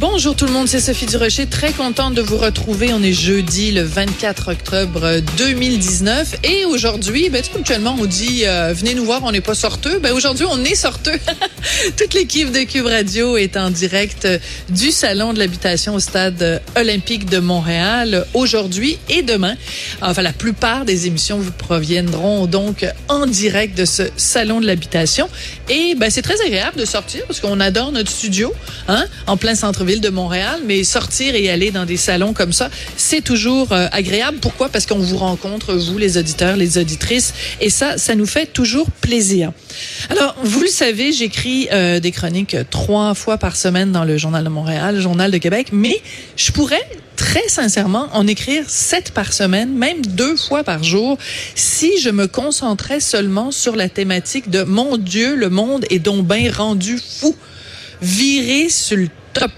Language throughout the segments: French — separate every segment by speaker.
Speaker 1: Bonjour tout le monde, c'est Sophie Durocher, très contente de vous retrouver. On est jeudi le 24 octobre 2019 et aujourd'hui, ben, actuellement on dit euh, venez nous voir, on n'est pas sorteux. Ben, aujourd'hui on est sorteux. Toute l'équipe de Cube Radio est en direct du salon de l'habitation au stade olympique de Montréal aujourd'hui et demain. Enfin la plupart des émissions vous proviendront donc en direct de ce salon de l'habitation et ben, c'est très agréable de sortir parce qu'on adore notre studio hein, en plein centre-ville de Montréal, mais sortir et aller dans des salons comme ça, c'est toujours euh, agréable. Pourquoi? Parce qu'on vous rencontre, vous, les auditeurs, les auditrices, et ça, ça nous fait toujours plaisir. Alors, vous le savez, j'écris euh, des chroniques trois fois par semaine dans le Journal de Montréal, Journal de Québec, mais je pourrais très sincèrement en écrire sept par semaine, même deux fois par jour, si je me concentrais seulement sur la thématique de mon Dieu, le monde est donc bien rendu fou, viré sur le top,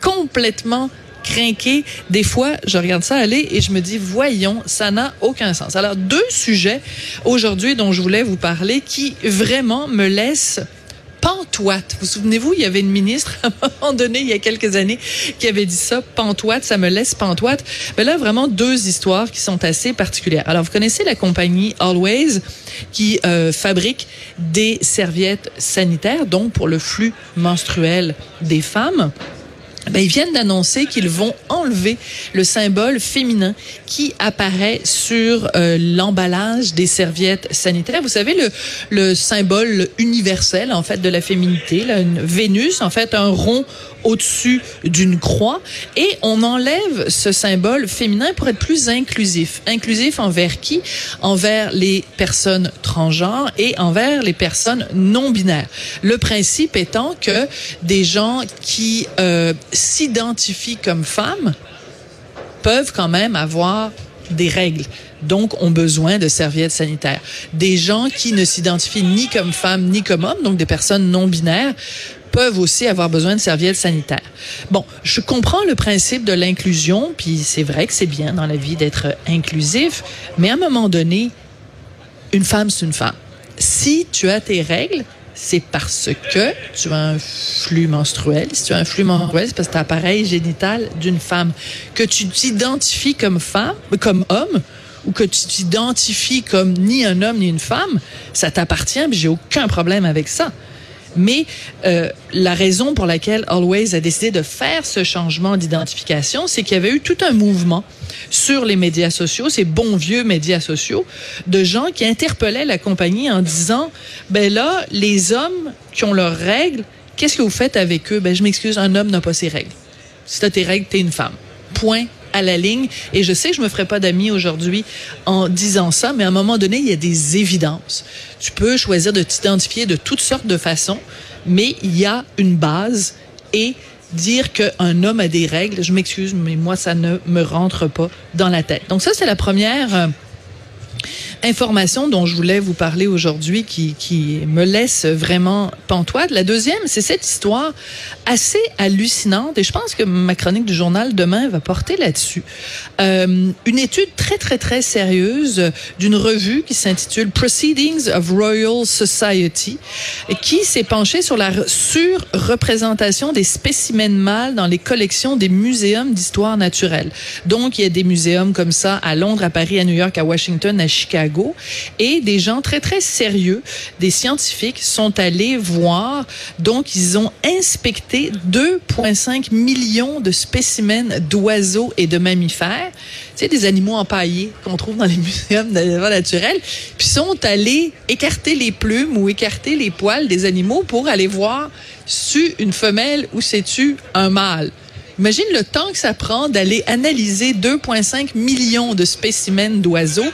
Speaker 1: complètement crinqué. Des fois, je regarde ça aller et je me dis, voyons, ça n'a aucun sens. Alors, deux sujets aujourd'hui dont je voulais vous parler qui vraiment me laissent pantoite. Vous souvenez-vous, il y avait une ministre à un moment donné, il y a quelques années, qui avait dit ça, pantoite, ça me laisse pantoite. Mais là, vraiment deux histoires qui sont assez particulières. Alors, vous connaissez la compagnie Always qui euh, fabrique des serviettes sanitaires, donc pour le flux menstruel des femmes. Ben, ils viennent d'annoncer qu'ils vont enlever le symbole féminin qui apparaît sur euh, l'emballage des serviettes sanitaires. Vous savez, le, le symbole universel, en fait, de la féminité, là, une Vénus, en fait, un rond au-dessus d'une croix et on enlève ce symbole féminin pour être plus inclusif. Inclusif envers qui? Envers les personnes transgenres et envers les personnes non binaires. Le principe étant que des gens qui euh, s'identifient comme femmes peuvent quand même avoir des règles, donc ont besoin de serviettes sanitaires. Des gens qui ne s'identifient ni comme femmes ni comme hommes, donc des personnes non binaires, peuvent aussi avoir besoin de serviettes sanitaires. Bon, je comprends le principe de l'inclusion, puis c'est vrai que c'est bien dans la vie d'être inclusif, mais à un moment donné, une femme, c'est une femme. Si tu as tes règles, c'est parce que tu as un flux menstruel. Si tu as un flux menstruel, c'est parce que tu as l'appareil génital d'une femme. Que tu t'identifies comme femme, comme homme, ou que tu t'identifies comme ni un homme ni une femme, ça t'appartient, j'ai aucun problème avec ça. Mais euh, la raison pour laquelle Always a décidé de faire ce changement d'identification, c'est qu'il y avait eu tout un mouvement sur les médias sociaux, ces bons vieux médias sociaux, de gens qui interpellaient la compagnie en disant, ben là, les hommes qui ont leurs règles, qu'est-ce que vous faites avec eux? Ben, je m'excuse, un homme n'a pas ses règles. Si t'as tes règles, t'es une femme. Point à la ligne. Et je sais que je me ferai pas d'amis aujourd'hui en disant ça, mais à un moment donné, il y a des évidences. Tu peux choisir de t'identifier de toutes sortes de façons, mais il y a une base et dire qu'un homme a des règles, je m'excuse, mais moi, ça ne me rentre pas dans la tête. Donc ça, c'est la première euh, information dont je voulais vous parler aujourd'hui qui, qui me laisse vraiment pantoide. La deuxième, c'est cette histoire assez hallucinante et je pense que ma chronique du journal demain va porter là-dessus. Euh, une étude très, très, très sérieuse d'une revue qui s'intitule Proceedings of Royal Society et qui s'est penchée sur la surreprésentation des spécimens mâles dans les collections des muséums d'histoire naturelle. Donc, il y a des muséums comme ça à Londres, à Paris, à New York, à Washington, à Chicago et des gens très, très sérieux, des scientifiques, sont allés voir. Donc, ils ont inspecté 2,5 millions de spécimens d'oiseaux et de mammifères. Sais, des animaux empaillés qu'on trouve dans les muséums d'animaux naturels. Puis, sont allés écarter les plumes ou écarter les poils des animaux pour aller voir si une femelle ou c'est-tu un mâle? Imagine le temps que ça prend d'aller analyser 2,5 millions de spécimens d'oiseaux.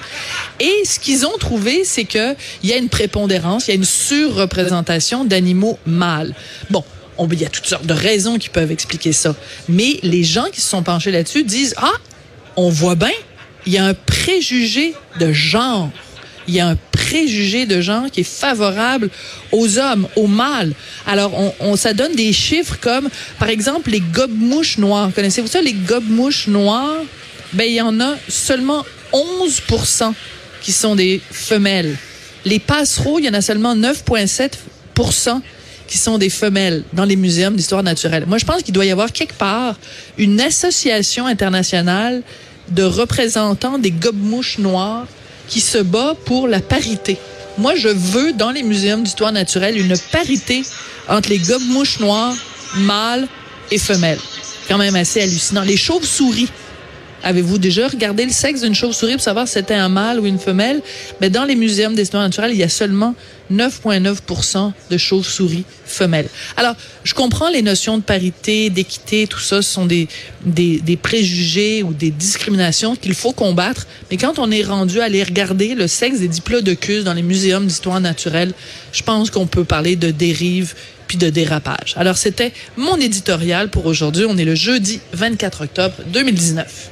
Speaker 1: Et ce qu'ils ont trouvé, c'est qu'il y a une prépondérance, il y a une surreprésentation d'animaux mâles. Bon, On, il y a toutes sortes de raisons qui peuvent expliquer ça. Mais les gens qui se sont penchés là-dessus disent, ah, on voit bien, il y a un préjugé de genre. Il y a un préjugé de genre qui est favorable aux hommes, aux mâles. Alors, on, on ça donne des chiffres comme, par exemple, les gobe-mouches noires. Connaissez-vous ça, les gobe-mouches noires? Ben, il y en a seulement 11 qui sont des femelles. Les passereaux, il y en a seulement 9,7 qui sont des femelles dans les muséums d'histoire naturelle. Moi, je pense qu'il doit y avoir quelque part une association internationale de représentants des gobe-mouches noires qui se bat pour la parité. Moi, je veux, dans les muséums d'histoire naturelle, une parité entre les gobe-mouches noires, mâles et femelles. Quand même assez hallucinant. Les chauves-souris. Avez-vous déjà regardé le sexe d'une chauve-souris pour savoir si c'était un mâle ou une femelle? Mais dans les muséums d'histoire naturelle, il y a seulement 9,9% de chauves-souris femelles. Alors, je comprends les notions de parité, d'équité, tout ça, ce sont des, des, des préjugés ou des discriminations qu'il faut combattre. Mais quand on est rendu à aller regarder le sexe des diplodocus dans les muséums d'histoire naturelle, je pense qu'on peut parler de dérive puis de dérapage. Alors, c'était mon éditorial pour aujourd'hui. On est le jeudi 24 octobre 2019.